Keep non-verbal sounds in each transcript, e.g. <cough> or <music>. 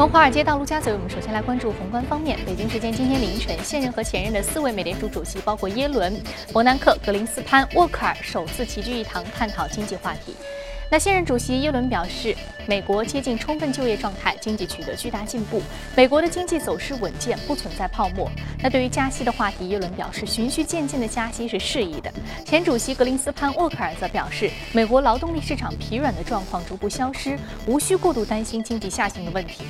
从华尔街到陆家嘴，我们首先来关注宏观方面。北京时间今天凌晨，现任和前任的四位美联储主席，包括耶伦、伯南克、格林斯潘、沃克尔，首次齐聚一堂，探讨经济话题。那现任主席耶伦表示，美国接近充分就业状态，经济取得巨大进步，美国的经济走势稳健，不存在泡沫。那对于加息的话题，耶伦表示，循序渐进的加息是适宜的。前主席格林斯潘沃克尔则表示，美国劳动力市场疲软的状况逐步消失，无需过度担心经济下行的问题。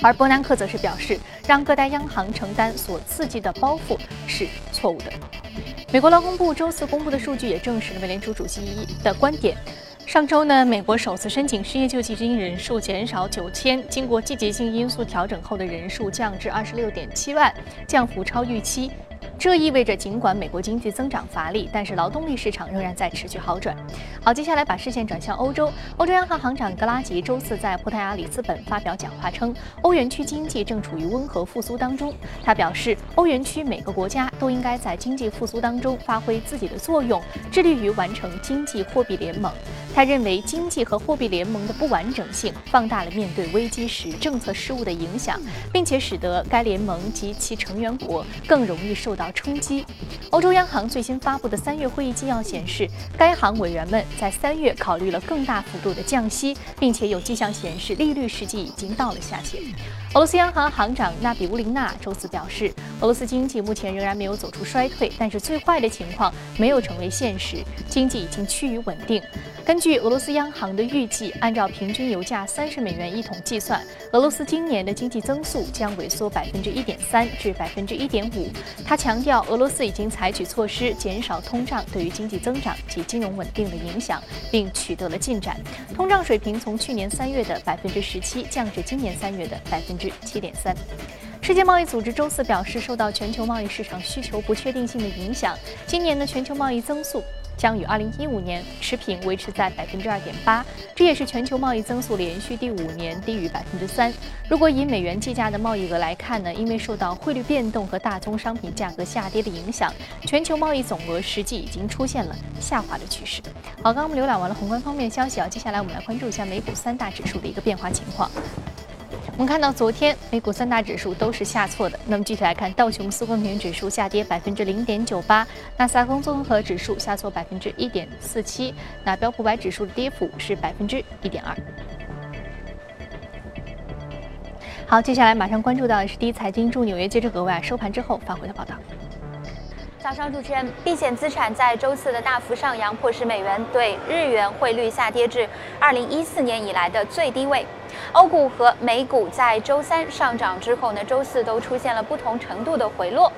而伯南克则是表示，让各大央行承担所刺激的包袱是错误的。美国劳工部周四公布的数据也证实了美联储主席的观点。上周呢，美国首次申请失业救济金人数减少九千，经过季节性因素调整后的人数降至二十六点七万，降幅超预期。这意味着，尽管美国经济增长乏力，但是劳动力市场仍然在持续好转。好，接下来把视线转向欧洲。欧洲央行行长格拉吉周四在葡萄牙里斯本发表讲话称，欧元区经济正处于温和复苏当中。他表示，欧元区每个国家都应该在经济复苏当中发挥自己的作用，致力于完成经济货币联盟。他认为，经济和货币联盟的不完整性放大了面对危机时政策失误的影响，并且使得该联盟及其成员国更容易受到。冲击。欧洲央行最新发布的三月会议纪要显示，该行委员们在三月考虑了更大幅度的降息，并且有迹象显示利率实际已经到了下限。俄罗斯央行行长纳比乌林娜周四表示，俄罗斯经济目前仍然没有走出衰退，但是最坏的情况没有成为现实，经济已经趋于稳定。根据俄罗斯央行的预计，按照平均油价三十美元一桶计算，俄罗斯今年的经济增速将萎缩百分之一点三至百分之一点五。他强调，俄罗斯已经采取措施减少通胀对于经济增长及金融稳定的影响，并取得了进展。通胀水平从去年三月的百分之十七降至今年三月的百分之七点三。世界贸易组织周四表示，受到全球贸易市场需求不确定性的影响，今年的全球贸易增速。将与2015年持平，维持在百分之二点八，这也是全球贸易增速连续第五年低于百分之三。如果以美元计价的贸易额来看呢，因为受到汇率变动和大宗商品价格下跌的影响，全球贸易总额实际已经出现了下滑的趋势。好，刚刚我们浏览完了宏观方面消息啊，接下来我们来关注一下美股三大指数的一个变化情况。我们看到，昨天美股三大指数都是下挫的。那么具体来看，道琼斯工业指数下跌百分之零点九八，纳斯达克综合指数下挫百分之一点四七，那标普百指数的跌幅是百分之一点二。好，接下来马上关注到的是第一财经驻纽约记者格外收盘之后发回的报道。早上，主持人，避险资产在周四的大幅上扬，迫使美元对日元汇率下跌至二零一四年以来的最低位。欧股和美股在周三上涨之后呢，周四都出现了不同程度的回落。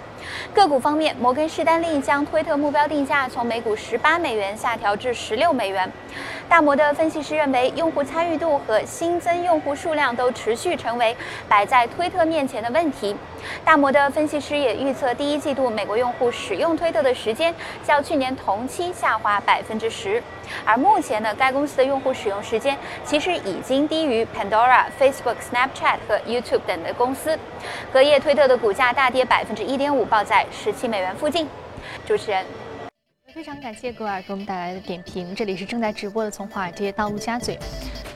个股方面，摩根士丹利将推特目标定价从每股十八美元下调至十六美元。大摩的分析师认为，用户参与度和新增用户数量都持续成为摆在推特面前的问题。大摩的分析师也预测，第一季度美国用户使用推特的时间较去年同期下滑百分之十。而目前呢，该公司的用户使用时间其实已经低于 Pandora、Facebook、Snapchat 和 YouTube 等的公司。隔夜，推特的股价大跌百分之一点五，报在十七美元附近。主持人。非常感谢格尔给我们带来的点评。这里是正在直播的《从华尔街到陆家嘴》。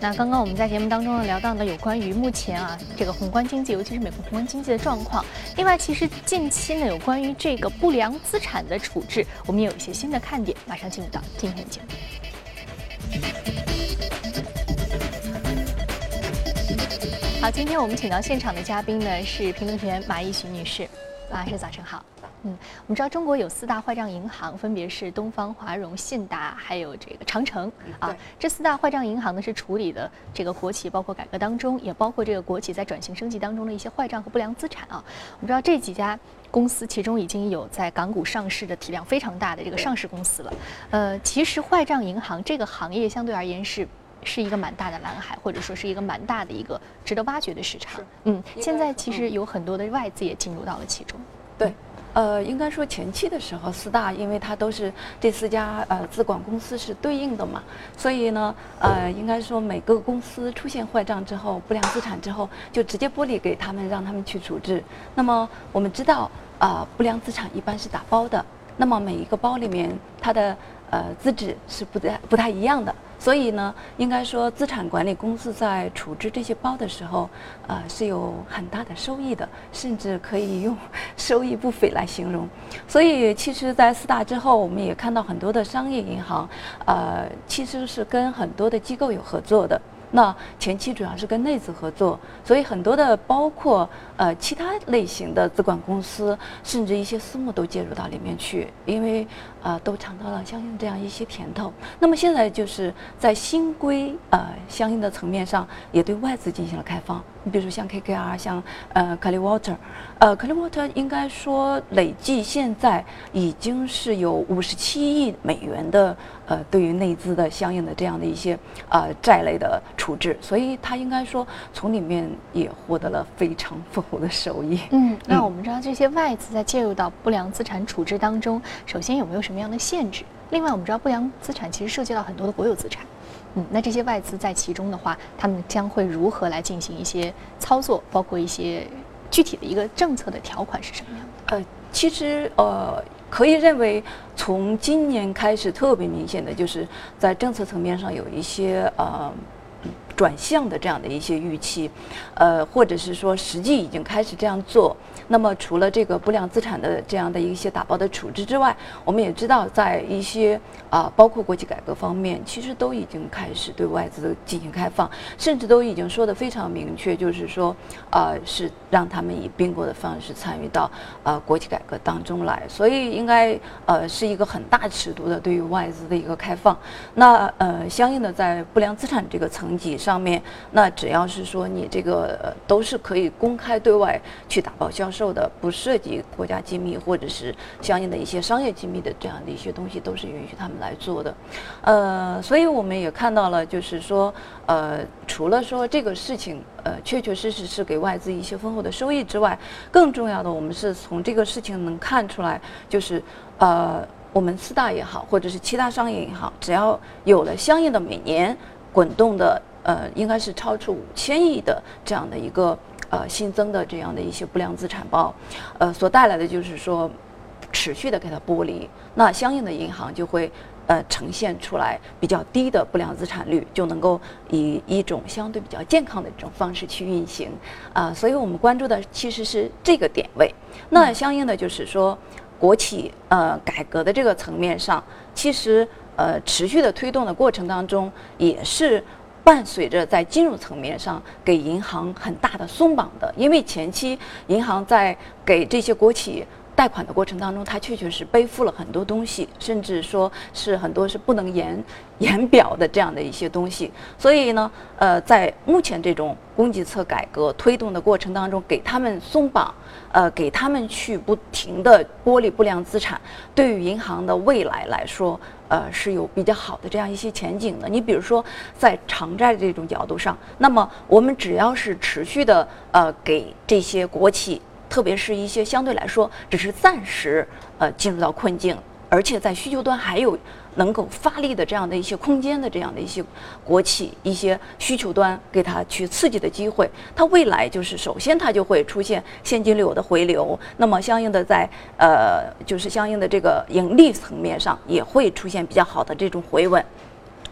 那刚刚我们在节目当中呢聊到呢有关于目前啊这个宏观经济，尤其是美国宏观经济的状况。另外，其实近期呢有关于这个不良资产的处置，我们也有一些新的看点。马上进入到今天的节目。好，今天我们请到现场的嘉宾呢是评论员马一寻女士。马老师，早晨好。嗯，我们知道中国有四大坏账银行，分别是东方、华融、信达，还有这个长城啊。这四大坏账银行呢，是处理的这个国企，包括改革当中，也包括这个国企在转型升级当中的一些坏账和不良资产啊。我们知道这几家公司，其中已经有在港股上市的体量非常大的这个上市公司了。呃，其实坏账银行这个行业相对而言是是一个蛮大的蓝海，或者说是一个蛮大的一个值得挖掘的市场。嗯，现在其实有很多的外资也进入到了其中。对。呃，应该说前期的时候，四大因为它都是这四家呃资管公司是对应的嘛，所以呢，呃，应该说每个公司出现坏账之后、不良资产之后，就直接剥离给他们，让他们去处置。那么我们知道，啊，不良资产一般是打包的，那么每一个包里面它的。呃资质是不太不太一样的。所以呢，应该说资产管理公司在处置这些包的时候，呃，是有很大的收益的，甚至可以用收益不菲来形容。所以，其实，在四大之后，我们也看到很多的商业银行，呃，其实是跟很多的机构有合作的。那前期主要是跟内资合作，所以很多的包括呃其他类型的资管公司，甚至一些私募都介入到里面去，因为啊都尝到了相应这样一些甜头。那么现在就是在新规呃相应的层面上，也对外资进行了开放。你比如说像 KKR，像呃 c l i Water，呃 c l i Water 应该说累计现在已经是有五十七亿美元的呃对于内资的相应的这样的一些呃债类的处置，所以它应该说从里面也获得了非常丰厚的收益。嗯，<laughs> 那我们知道这些外资在介入到不良资产处置当中，首先有没有什么样的限制？另外，我们知道不良资产其实涉及到很多的国有资产。嗯，那这些外资在其中的话，他们将会如何来进行一些操作？包括一些具体的一个政策的条款是什么样的？呃，其实呃，可以认为从今年开始，特别明显的就是在政策层面上有一些呃。转向的这样的一些预期，呃，或者是说实际已经开始这样做。那么除了这个不良资产的这样的一些打包的处置之外，我们也知道在一些啊，包括国企改革方面，其实都已经开始对外资进行开放，甚至都已经说的非常明确，就是说，呃，是让他们以并购的方式参与到呃国企改革当中来。所以应该呃是一个很大尺度的对于外资的一个开放。那呃，相应的在不良资产这个层级。上面，那只要是说你这个都是可以公开对外去打包销售的，不涉及国家机密或者是相应的一些商业机密的这样的一些东西，都是允许他们来做的。呃，所以我们也看到了，就是说，呃，除了说这个事情，呃，确确实实是给外资一些丰厚的收益之外，更重要的，我们是从这个事情能看出来，就是呃，我们四大也好，或者是其他商业银行，只要有了相应的每年滚动的。呃，应该是超出五千亿的这样的一个呃新增的这样的一些不良资产包，呃，所带来的就是说，持续的给它剥离，那相应的银行就会呃呈现出来比较低的不良资产率，就能够以一种相对比较健康的这种方式去运行啊，所以我们关注的其实是这个点位。那相应的就是说，国企呃改革的这个层面上，其实呃持续的推动的过程当中也是。伴随着在金融层面上给银行很大的松绑的，因为前期银行在给这些国企贷款的过程当中，它确确实背负了很多东西，甚至说是很多是不能言言表的这样的一些东西。所以呢，呃，在目前这种供给侧改革推动的过程当中，给他们松绑，呃，给他们去不停的剥离不良资产，对于银行的未来来说。呃，是有比较好的这样一些前景的。你比如说，在偿债这种角度上，那么我们只要是持续的呃给这些国企，特别是一些相对来说只是暂时呃进入到困境，而且在需求端还有。能够发力的这样的一些空间的这样的一些国企一些需求端给它去刺激的机会，它未来就是首先它就会出现现金流的回流，那么相应的在呃就是相应的这个盈利层面上也会出现比较好的这种回稳，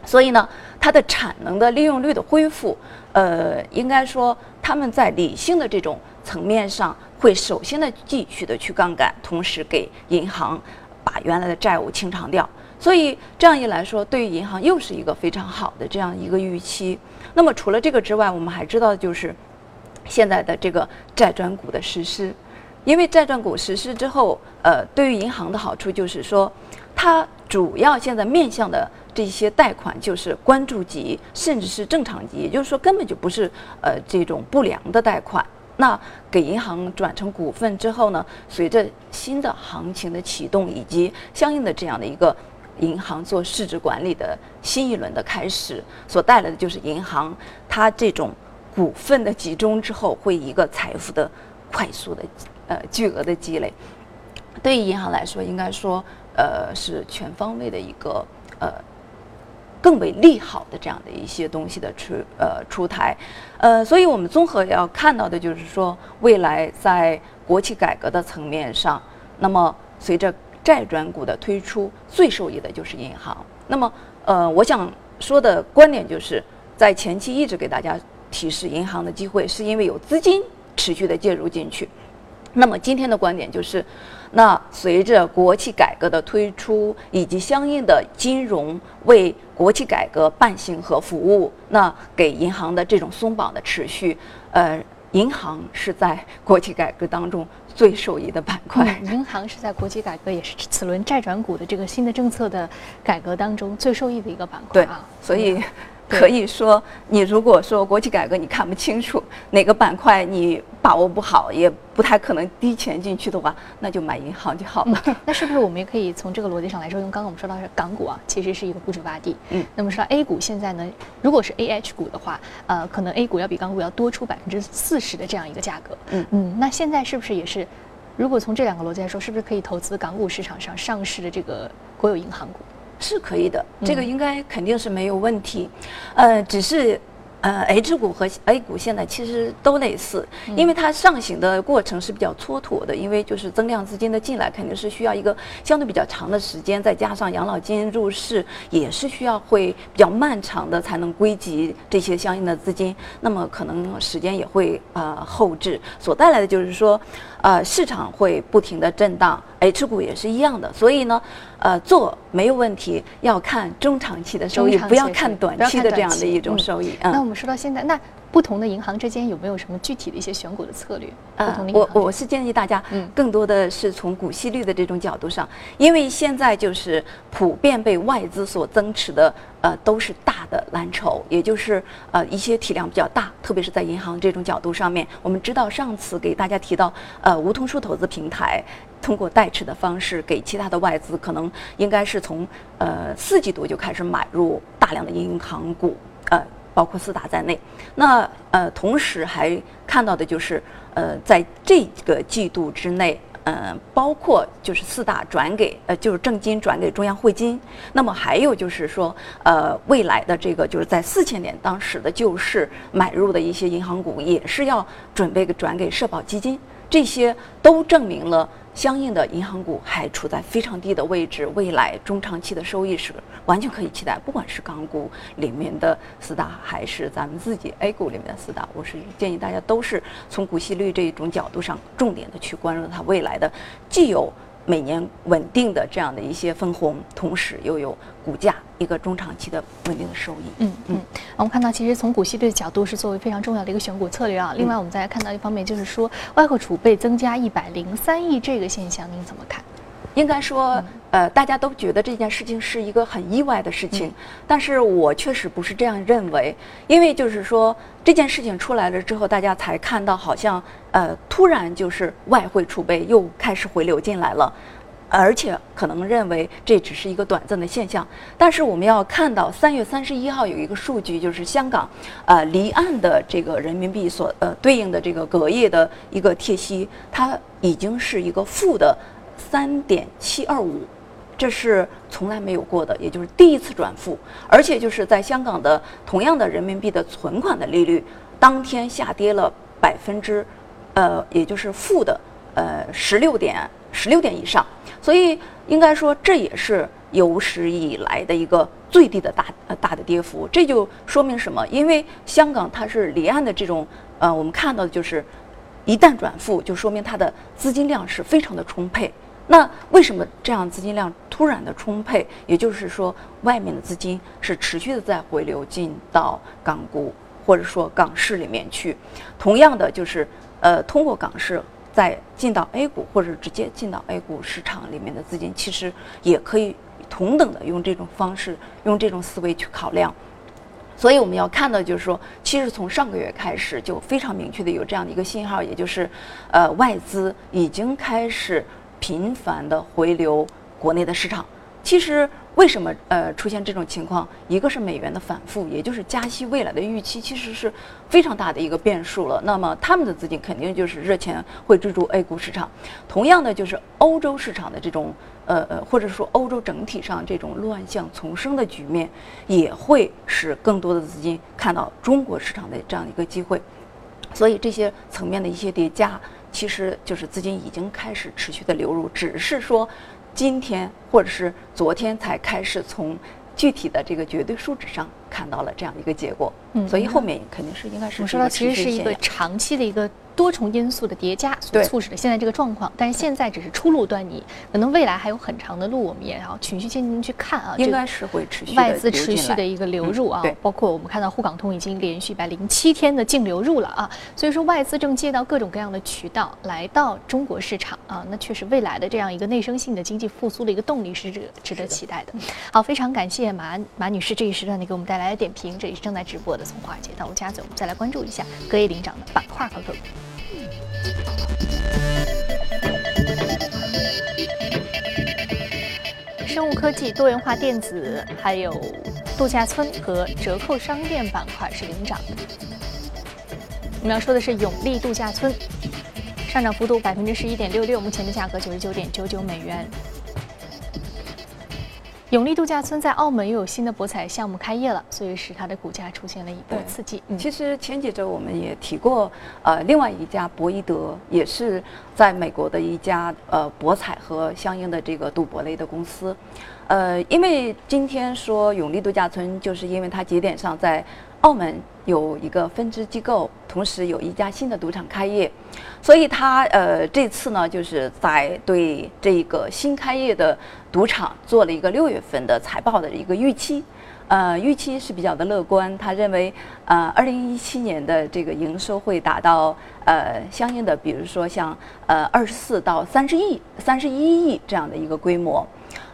所以呢，它的产能的利用率的恢复，呃，应该说他们在理性的这种层面上会首先的继续的去杠杆，同时给银行把原来的债务清偿掉。所以这样一来说，对于银行又是一个非常好的这样一个预期。那么除了这个之外，我们还知道就是现在的这个债转股的实施，因为债转股实施之后，呃，对于银行的好处就是说，它主要现在面向的这些贷款就是关注级，甚至是正常级，也就是说根本就不是呃这种不良的贷款。那给银行转成股份之后呢，随着新的行情的启动以及相应的这样的一个。银行做市值管理的新一轮的开始，所带来的就是银行它这种股份的集中之后，会一个财富的快速的呃巨额的积累。对于银行来说，应该说呃是全方位的一个呃更为利好的这样的一些东西的出呃出台。呃，所以我们综合要看到的就是说，未来在国企改革的层面上，那么随着债转股的推出，最受益的就是银行。那么，呃，我想说的观点就是，在前期一直给大家提示银行的机会，是因为有资金持续的介入进去。那么今天的观点就是，那随着国企改革的推出，以及相应的金融为国企改革伴行和服务，那给银行的这种松绑的持续，呃，银行是在国企改革当中最受益的板块。银行是在国企改革也是此轮债转股的这个新的政策的改革当中最受益的一个板块啊。所以。可以说，你如果说国企改革你看不清楚哪个板块你把握不好，也不太可能低钱进去的话，那就买银行就好了。那是不是我们也可以从这个逻辑上来说，用刚刚我们说到是港股啊，其实是一个估值洼地。嗯。那么说到 A 股现在呢，如果是 A H 股的话，呃，可能 A 股要比港股要多出百分之四十的这样一个价格。嗯嗯。那现在是不是也是，如果从这两个逻辑来说，是不是可以投资港股市场上上市的这个国有银行股？是可以的，这个应该肯定是没有问题，呃，只是。呃，H 股和 A 股现在其实都类似，因为它上行的过程是比较蹉跎的，因为就是增量资金的进来肯定是需要一个相对比较长的时间，再加上养老金入市也是需要会比较漫长的才能归集这些相应的资金，那么可能时间也会呃后置，所带来的就是说，呃市场会不停的震荡，H 股也是一样的，所以呢，呃做没有问题，要看中长期的收益，不要看短期的这样的一种收益，嗯。那我们说到现在，那不同的银行之间有没有什么具体的一些选股的策略？呃，我我是建议大家，嗯，更多的是从股息率的这种角度上，因为现在就是普遍被外资所增持的，呃，都是大的蓝筹，也就是呃一些体量比较大，特别是在银行这种角度上面。我们知道上次给大家提到，呃，梧桐树投资平台通过代持的方式给其他的外资，可能应该是从呃四季度就开始买入大量的银行股，呃。包括四大在内，那呃，同时还看到的就是，呃，在这个季度之内，呃，包括就是四大转给，呃，就是正金转给中央汇金，那么还有就是说，呃，未来的这个就是在四千点当时的救市买入的一些银行股，也是要准备转给社保基金，这些都证明了。相应的银行股还处在非常低的位置，未来中长期的收益是完全可以期待。不管是港股里面的四大，还是咱们自己 A 股里面的四大，我是建议大家都是从股息率这一种角度上，重点的去关注它未来的，既有。每年稳定的这样的一些分红，同时又有股价一个中长期的稳定的收益。嗯嗯，我们看到其实从股息率的角度是作为非常重要的一个选股策略啊。另外，我们再来看到一方面就是说外汇储备增加一百零三亿这个现象，您怎么看？应该说，呃，大家都觉得这件事情是一个很意外的事情，但是我确实不是这样认为，因为就是说这件事情出来了之后，大家才看到好像，呃，突然就是外汇储备又开始回流进来了，而且可能认为这只是一个短暂的现象，但是我们要看到三月三十一号有一个数据，就是香港，呃，离岸的这个人民币所呃对应的这个隔夜的一个贴息，它已经是一个负的。三点七二五，这是从来没有过的，也就是第一次转负，而且就是在香港的同样的人民币的存款的利率，当天下跌了百分之，呃，也就是负的呃十六点十六点以上，所以应该说这也是有史以来的一个最低的大呃大的跌幅，这就说明什么？因为香港它是离岸的这种呃，我们看到的就是一旦转负，就说明它的资金量是非常的充沛。那为什么这样资金量突然的充沛？也就是说，外面的资金是持续的在回流进到港股或者说港市里面去。同样的，就是呃，通过港市再进到 A 股或者直接进到 A 股市场里面的资金，其实也可以同等的用这种方式、用这种思维去考量。所以我们要看到，就是说，其实从上个月开始就非常明确的有这样的一个信号，也就是呃，外资已经开始。频繁的回流国内的市场，其实为什么呃出现这种情况？一个是美元的反复，也就是加息未来的预期，其实是非常大的一个变数了。那么他们的资金肯定就是热钱会追逐 A 股市场。同样的，就是欧洲市场的这种呃呃，或者说欧洲整体上这种乱象丛生的局面，也会使更多的资金看到中国市场的这样一个机会。所以这些层面的一些叠加。其实就是资金已经开始持续的流入，只是说今天或者是昨天才开始从具体的这个绝对数值上看到了这样一个结果。嗯，所以后面肯定是应该是我说到其实是一个长期的一个。多重因素的叠加所促使的现在这个状况，但是现在只是初露端倪，可能未来还有很长的路，我们也要循序渐进去看啊。应该是会持续外资持续的一个流入啊，包括我们看到沪港通已经连续一百零七天的净流入了啊，所以说外资正借到各种各样的渠道来到中国市场啊，那确实未来的这样一个内生性的经济复苏的一个动力是值值得期待的。好，非常感谢马马女士这一时段呢给我们带来的点评，这里是正在直播的从华尔街到陆家嘴，我们再来关注一下隔夜领涨的板块和个股。生物科技、多元化电子，还有度假村和折扣商店板块是领涨的。我们要说的是永利度假村，上涨幅度百分之十一点六六，目前的价格九十九点九九美元。永利度假村在澳门又有新的博彩项目开业了，所以使它的股价出现了一波刺激。其实前几周我们也提过，呃，另外一家博伊德也是在美国的一家呃博彩和相应的这个赌博类的公司，呃，因为今天说永利度假村，就是因为它节点上在。澳门有一个分支机构，同时有一家新的赌场开业，所以他呃这次呢就是在对这个新开业的赌场做了一个六月份的财报的一个预期，呃预期是比较的乐观，他认为呃二零一七年的这个营收会达到呃相应的，比如说像呃二十四到三十亿、三十一亿这样的一个规模。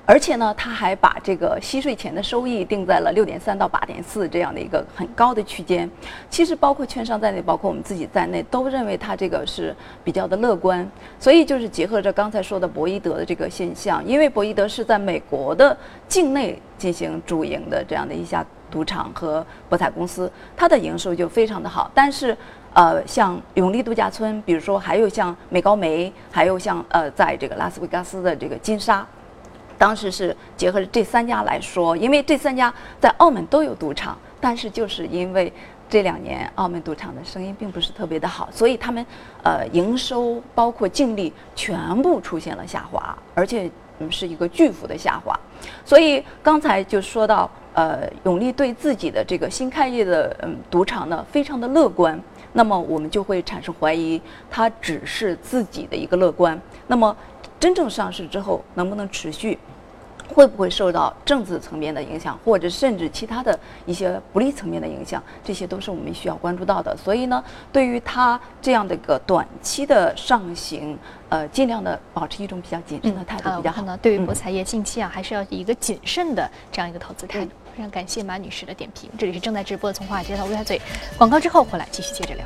而且呢，他还把这个息税前的收益定在了六点三到八点四这样的一个很高的区间。其实包括券商在内，包括我们自己在内，都认为它这个是比较的乐观。所以就是结合着刚才说的博伊德的这个现象，因为博伊德是在美国的境内进行主营的这样的一家赌场和博彩公司，它的营收就非常的好。但是，呃，像永利度假村，比如说还有像美高梅，还有像呃，在这个拉斯维加斯的这个金沙。当时是结合这三家来说，因为这三家在澳门都有赌场，但是就是因为这两年澳门赌场的生意并不是特别的好，所以他们呃营收包括净利全部出现了下滑，而且嗯是一个巨幅的下滑。所以刚才就说到，呃，永利对自己的这个新开业的嗯赌场呢非常的乐观，那么我们就会产生怀疑，它只是自己的一个乐观，那么。真正上市之后能不能持续，会不会受到政治层面的影响，或者甚至其他的一些不利层面的影响，这些都是我们需要关注到的。所以呢，对于它这样的一个短期的上行，呃，尽量的保持一种比较谨慎的态度比较好。对于博彩业近期啊，还是要以一个谨慎的这样一个投资态度。非常感谢马女士的点评。这里是正在直播的从华尔街到陆家嘴，广告之后回来继续接着聊。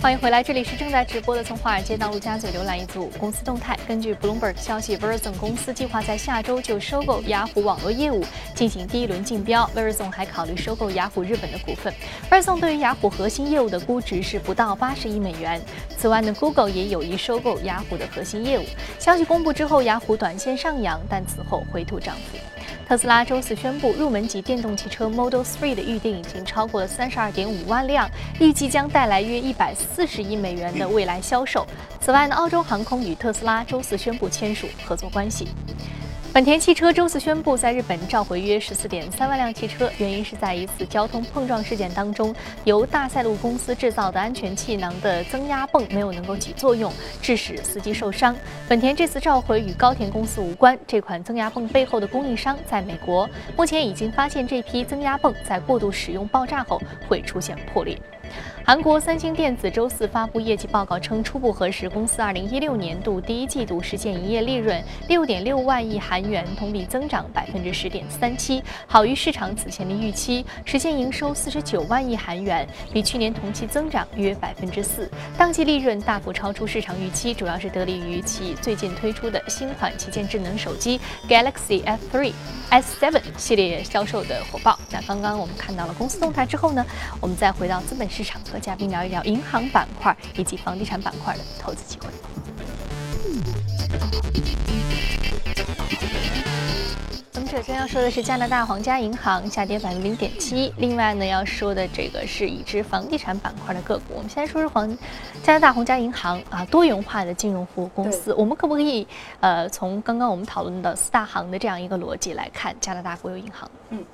欢迎回来，这里是正在直播的。从华尔街到陆家嘴，浏览一组公司动态。根据 Bloomberg 消息，Verizon 公司计划在下周就收购雅虎网络业务进行第一轮竞标。Verizon 还考虑收购雅虎日本的股份。Verizon 对于雅虎核心业务的估值是不到八十亿美元。此外呢，Google 也有意收购雅虎的核心业务。消息公布之后，雅虎短线上扬，但此后回吐涨幅。特斯拉周四宣布，入门级电动汽车 Model 3的预定已经超过了三十二点五万辆，预计将带来约一百四十亿美元的未来销售。此外呢，澳洲航空与特斯拉周四宣布签署合作关系。本田汽车周四宣布，在日本召回约十四点三万辆汽车，原因是在一次交通碰撞事件当中，由大赛路公司制造的安全气囊的增压泵没有能够起作用，致使司机受伤。本田这次召回与高田公司无关，这款增压泵背后的供应商在美国，目前已经发现这批增压泵在过度使用爆炸后会出现破裂。韩国三星电子周四发布业绩报告称，初步核实公司2016年度第一季度实现营业利润6.6万亿韩元，同比增长10.37%，好于市场此前的预期，实现营收49万亿韩元，比去年同期增长约4%。当季利润大幅超出市场预期，主要是得力于其最近推出的新款旗舰智能手机 Galaxy F3、S7 系列销售的火爆。那刚刚我们看到了公司动态之后呢，我们再回到资本市场。和嘉宾聊一聊银行板块以及房地产板块的投资机会。我们首先要说的是加拿大皇家银行下跌百分之零点七，另外呢要说的这个是已知房地产板块的个股。我们先说说皇加拿大皇家银行啊，多元化的金融服务公司。我们可不可以呃从刚刚我们讨论的四大行的这样一个逻辑来看加拿大国有银行？嗯，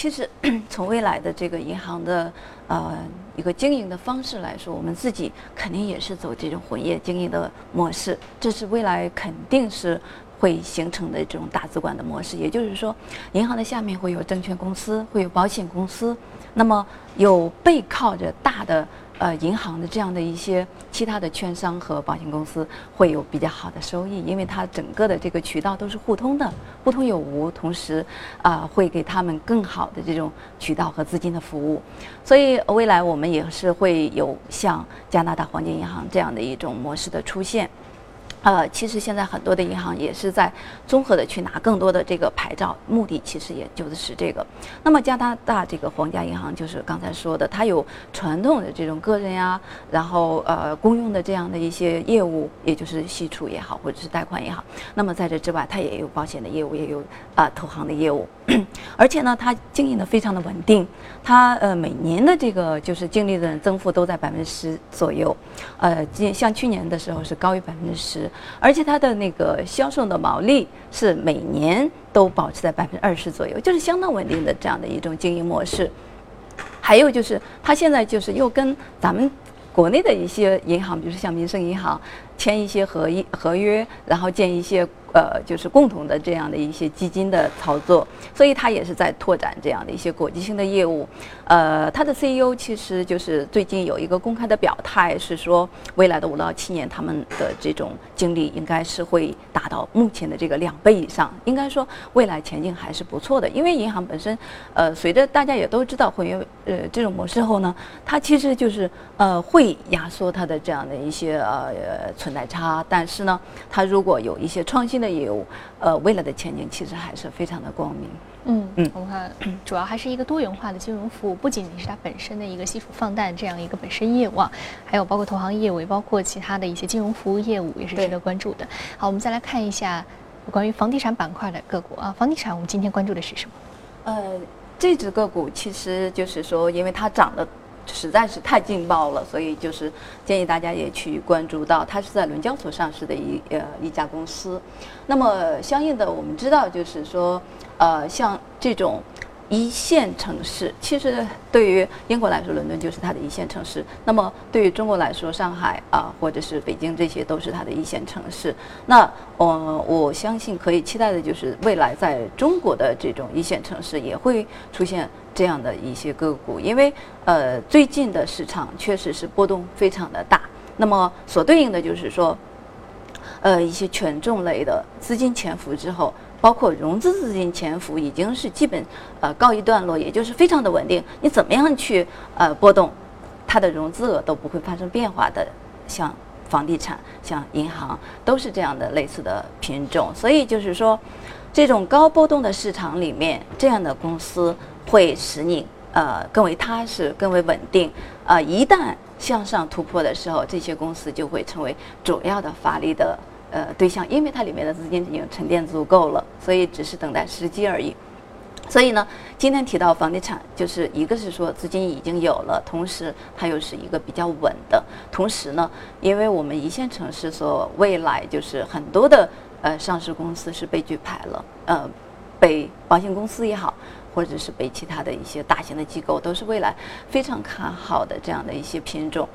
其实 <clears throat> 从未来的这个银行的呃一个经营的方式来说，我们自己肯定也是走这种混业经营的模式，这是未来肯定是。会形成的这种大资管的模式，也就是说，银行的下面会有证券公司，会有保险公司，那么有背靠着大的呃银行的这样的一些其他的券商和保险公司会有比较好的收益，因为它整个的这个渠道都是互通的，互通有无，同时啊会给他们更好的这种渠道和资金的服务，所以未来我们也是会有像加拿大黄金银行这样的一种模式的出现。呃，其实现在很多的银行也是在综合的去拿更多的这个牌照，目的其实也就是这个。那么加拿大这个皇家银行就是刚才说的，它有传统的这种个人呀，然后呃公用的这样的一些业务，也就是息储也好，或者是贷款也好。那么在这之外，它也有保险的业务，也有啊投行的业务，<coughs> 而且呢，它经营的非常的稳定，它呃每年的这个就是净利润增幅都在百分之十左右，呃，像去年的时候是高于百分之十。而且它的那个销售的毛利是每年都保持在百分之二十左右，就是相当稳定的这样的一种经营模式。还有就是，它现在就是又跟咱们国内的一些银行，比如说像民生银行，签一些合一合约，然后建一些。呃，就是共同的这样的一些基金的操作，所以他也是在拓展这样的一些国际性的业务。呃，他的 CEO 其实就是最近有一个公开的表态，是说未来的五到七年，他们的这种精力应该是会达到目前的这个两倍以上。应该说未来前景还是不错的，因为银行本身，呃，随着大家也都知道混元呃这种模式后呢，它其实就是呃会压缩它的这样的一些呃存在差，但是呢，它如果有一些创新。的业务，呃，未来的前景其实还是非常的光明。嗯嗯，我们看，主要还是一个多元化的金融服务，不仅仅是它本身的一个基础放贷这样一个本身业务，啊，还有包括投行业务，也包括其他的一些金融服务业务，也是值得关注的。好，我们再来看一下关于房地产板块的个股啊，房地产我们今天关注的是什么？呃，这只个股其实就是说，因为它涨得。实在是太劲爆了，所以就是建议大家也去关注到，它是在伦交所上市的一呃一家公司。那么相应的，我们知道就是说，呃，像这种。一线城市，其实对于英国来说，伦敦就是它的一线城市。那么对于中国来说，上海啊，或者是北京，这些都是它的一线城市。那我我相信可以期待的就是未来在中国的这种一线城市也会出现这样的一些个股，因为呃最近的市场确实是波动非常的大。那么所对应的就是说，呃一些权重类的资金潜伏之后。包括融资资金潜伏已经是基本呃告一段落，也就是非常的稳定。你怎么样去呃波动，它的融资额都不会发生变化的。像房地产、像银行都是这样的类似的品种。所以就是说，这种高波动的市场里面，这样的公司会使你呃更为踏实、更为稳定。呃，一旦向上突破的时候，这些公司就会成为主要的发力的。呃，对象，因为它里面的资金已经沉淀足够了，所以只是等待时机而已。所以呢，今天提到房地产，就是一个是说资金已经有了，同时它又是一个比较稳的。同时呢，因为我们一线城市所未来就是很多的呃上市公司是被举牌了，呃，被保险公司也好，或者是被其他的一些大型的机构，都是未来非常看好的这样的一些品种。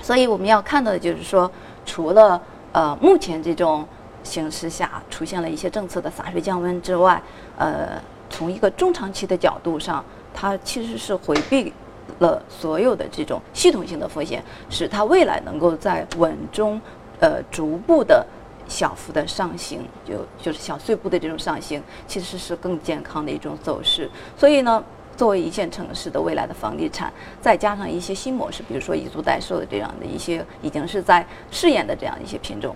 所以我们要看到的就是说，除了呃，目前这种形势下出现了一些政策的洒水降温之外，呃，从一个中长期的角度上，它其实是回避了所有的这种系统性的风险，使它未来能够在稳中呃逐步的小幅的上行，就就是小碎步的这种上行，其实是更健康的一种走势。所以呢。作为一线城市的未来的房地产，再加上一些新模式，比如说以租代售的这样的一些已经是在试验的这样一些品种，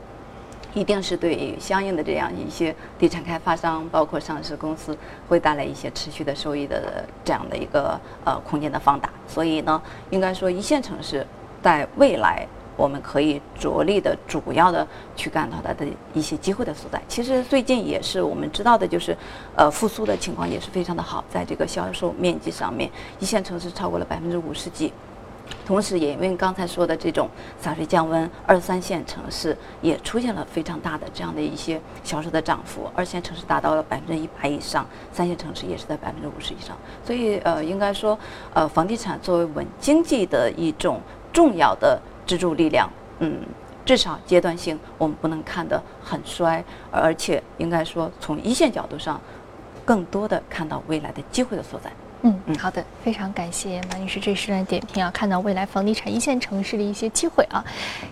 一定是对于相应的这样一些地产开发商，包括上市公司，会带来一些持续的收益的这样的一个呃空间的放大。所以呢，应该说一线城市在未来我们可以着力的、主要的去看到它的一些机会的所在。其实最近也是我们知道的，就是呃复苏的情况也是非常的好，在这个销售面积上面，一线城市超过了百分之五十几。同时，也因为刚才说的这种洒水降温，二三线城市也出现了非常大的这样的一些销售的涨幅，二线城市达到了百分之一百以上，三线城市也是在百分之五十以上。所以，呃，应该说，呃，房地产作为稳经济的一种重要的支柱力量，嗯，至少阶段性我们不能看得很衰，而且应该说从一线角度上，更多的看到未来的机会的所在。嗯，好的，非常感谢马女士这时段点评啊，看到未来房地产一线城市的一些机会啊。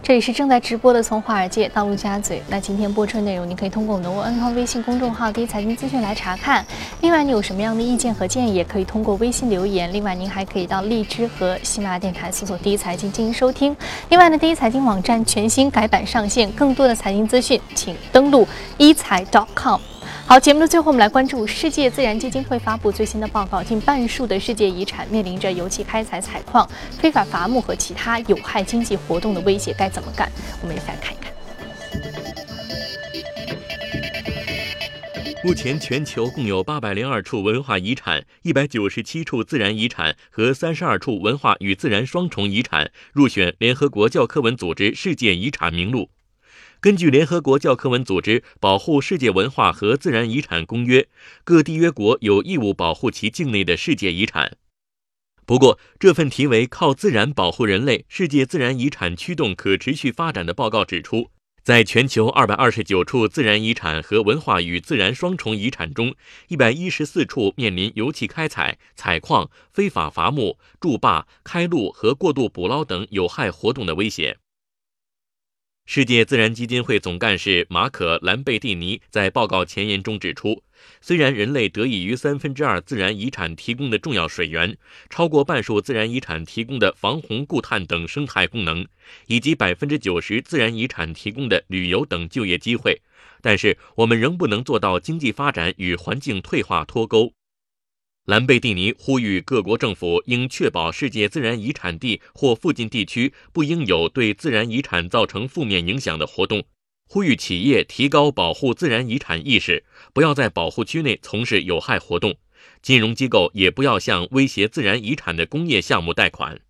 这里是正在直播的从华尔街到陆家嘴，那今天播出内容，你可以通过我们的安康微信公众号“第一财经资讯”来查看。另外，你有什么样的意见和建议，也可以通过微信留言。另外，您还可以到荔枝和喜马拉雅电台搜索“第一财经”进行收听。另外呢，第一财经网站全新改版上线，更多的财经资讯，请登录一财 .com。好，节目的最后，我们来关注世界自然基金会发布最新的报告，近半数的世界遗产面临着油气开采、采矿、非法伐木和其他有害经济活动的威胁，该怎么干？我们一起来看一看。目前，全球共有八百零二处文化遗产、一百九十七处自然遗产和三十二处文化与自然双重遗产入选联合国教科文组织世界遗产名录。根据联合国教科文组织保护世界文化和自然遗产公约，各缔约国有义务保护其境内的世界遗产。不过，这份题为《靠自然保护人类：世界自然遗产驱动可持续发展》的报告指出，在全球二百二十九处自然遗产和文化与自然双重遗产中，一百一十四处面临油气开采、采矿、非法伐木、筑坝、开路和过度捕捞等有害活动的威胁。世界自然基金会总干事马可·兰贝蒂尼在报告前言中指出，虽然人类得益于三分之二自然遗产提供的重要水源、超过半数自然遗产提供的防洪固碳等生态功能，以及百分之九十自然遗产提供的旅游等就业机会，但是我们仍不能做到经济发展与环境退化脱钩。兰贝蒂尼呼吁各国政府应确保世界自然遗产地或附近地区不应有对自然遗产造成负面影响的活动，呼吁企业提高保护自然遗产意识，不要在保护区内从事有害活动，金融机构也不要向威胁自然遗产的工业项目贷款。